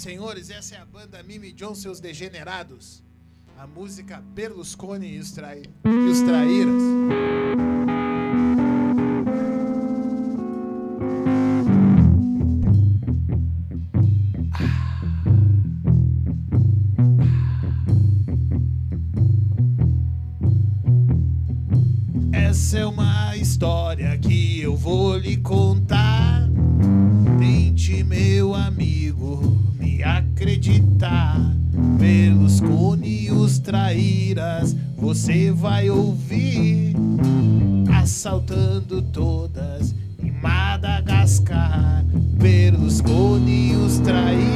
senhores, essa é a banda Mimi John, seus degenerados. A música Berlusconi e os, trai... e os traíras. Essa é uma história que eu vou lhe contar. Tente, meu amigo, acreditar. Berlusconi e os traíras, você vai ouvir. Assaltando todas em Madagascar. Berlusconi e os traíras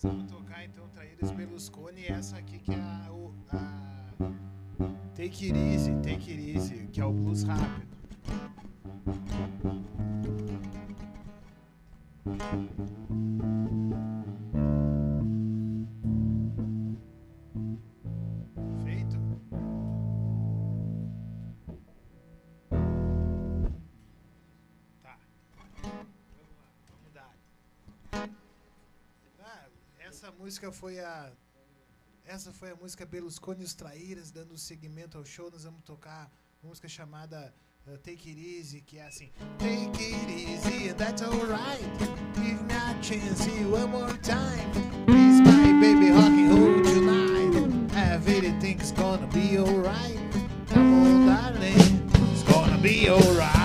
Nós vamos tocar então Traíras Berlusconi e essa aqui que é a, a Take It Easy, Take It Easy, que é o blues rápido. música foi a. Essa foi a música Berlusconi e os Traíras, dando segmento ao show. Nós vamos tocar uma música chamada uh, Take It Easy, que é assim: Take it easy, that's alright. Give me a chance one more time. Please, my baby, rock and roll tonight. Everything's gonna be alright. Come on, darling, it's gonna be alright.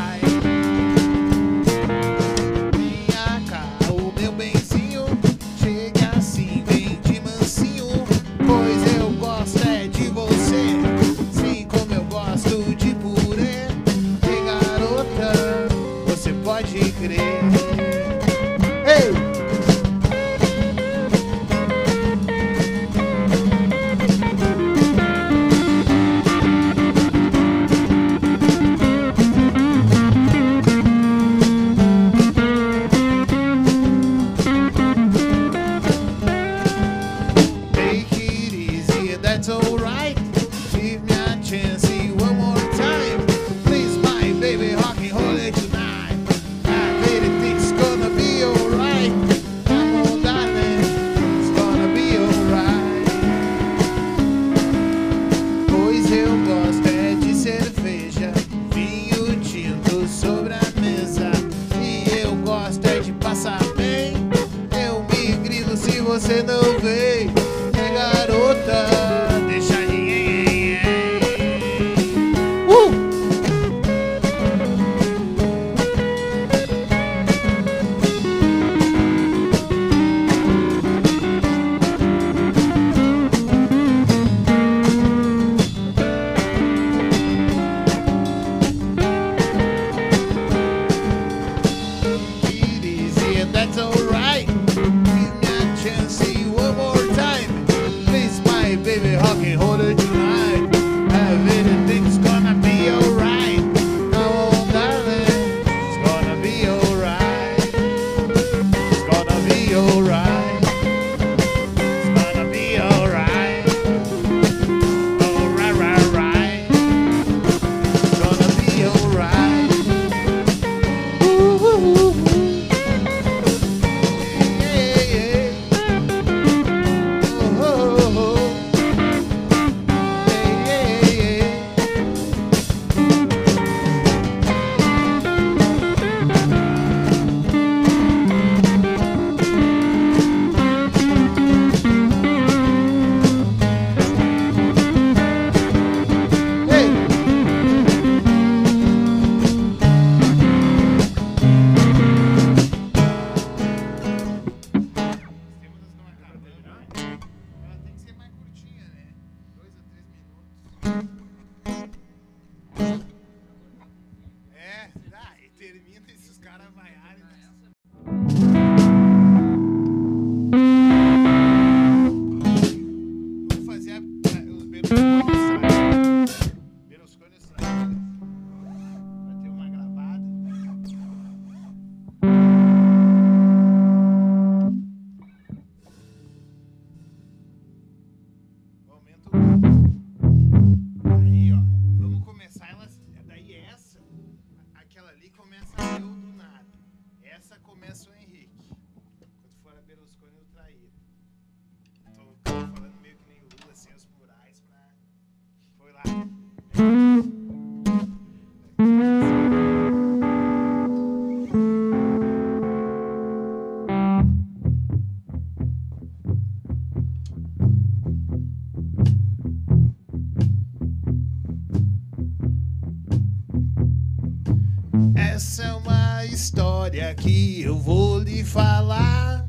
Essa é uma história que eu vou lhe falar.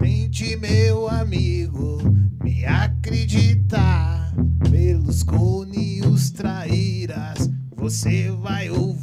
Tente, meu amigo, me acreditar. Pelos cone traíras, você vai ouvir.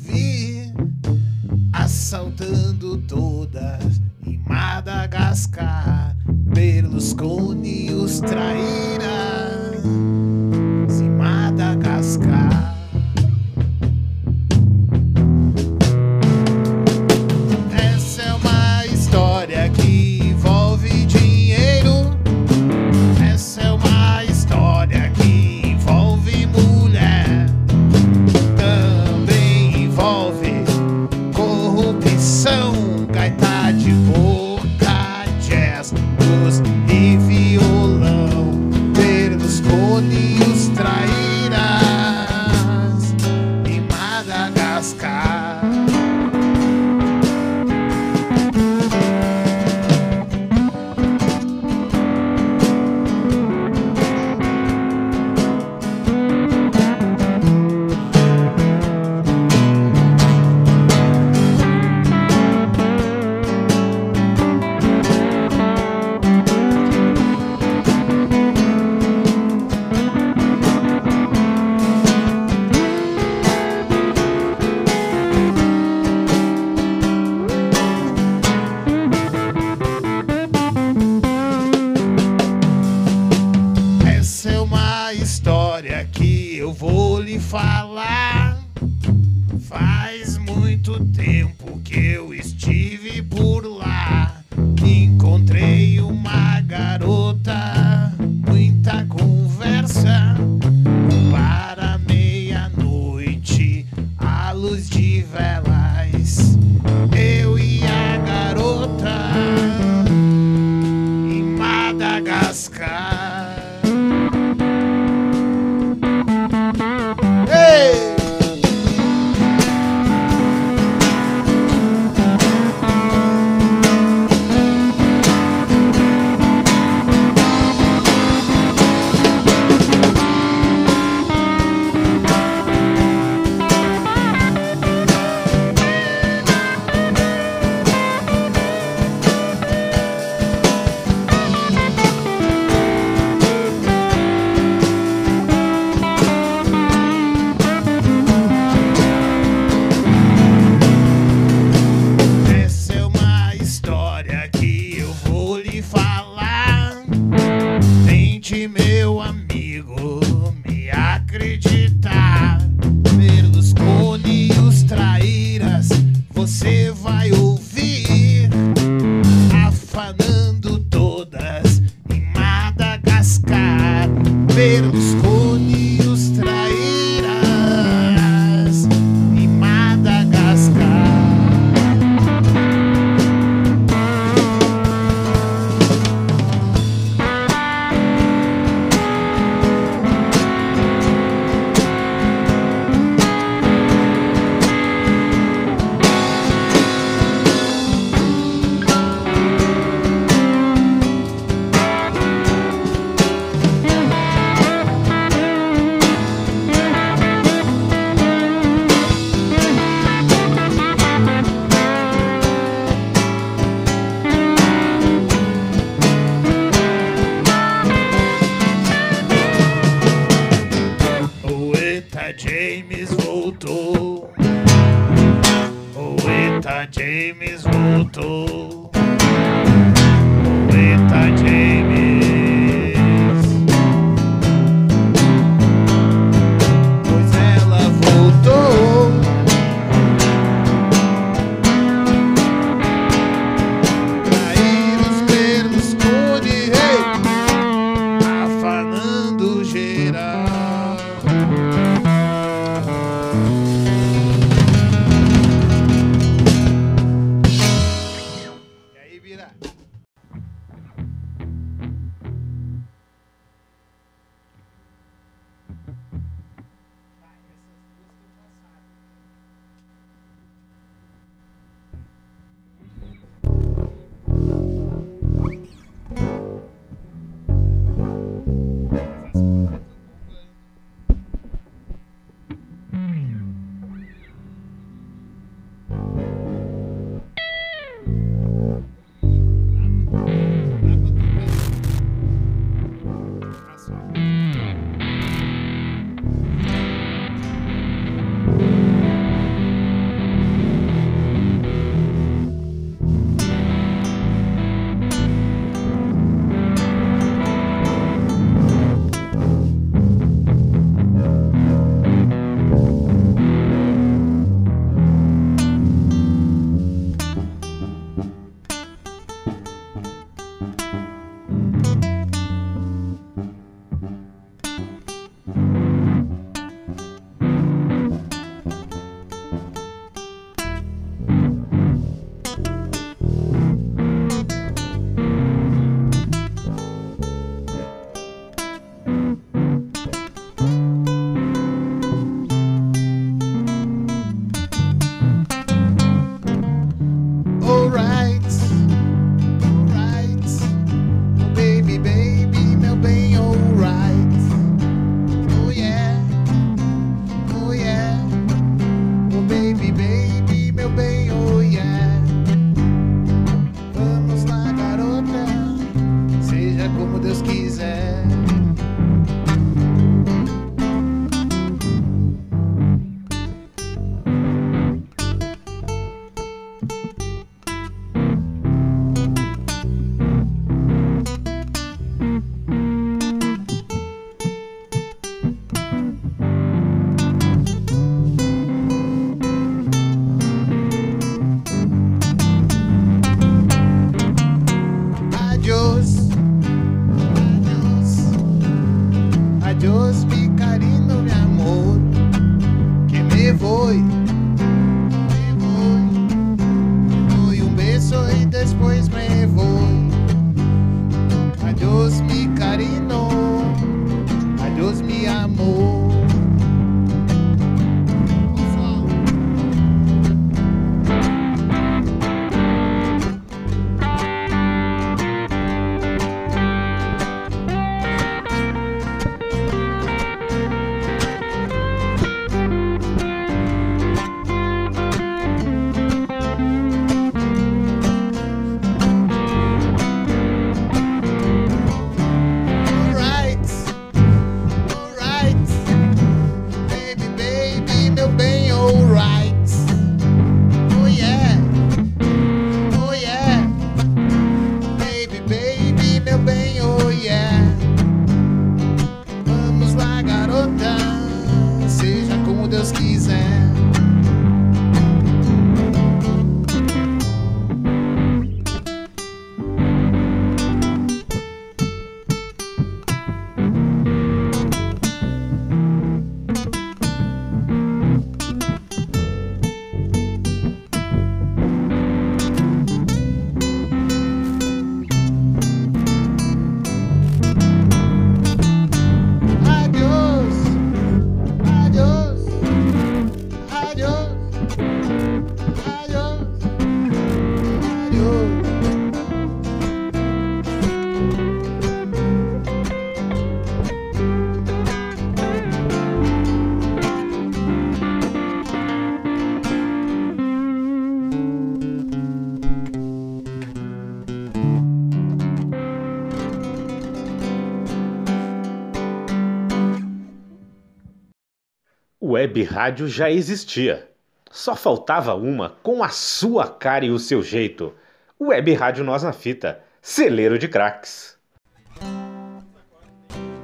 web rádio já existia. Só faltava uma com a sua cara e o seu jeito. Web Rádio Nós na Fita, celeiro de craques.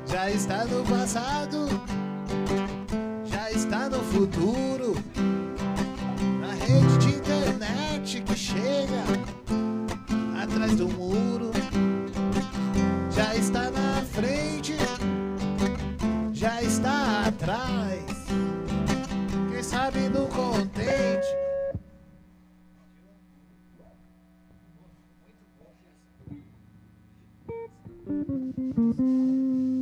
Já está no passado, já está no futuro. Na rede de internet que chega atrás do muro. Mm-hmm.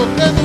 toquemos.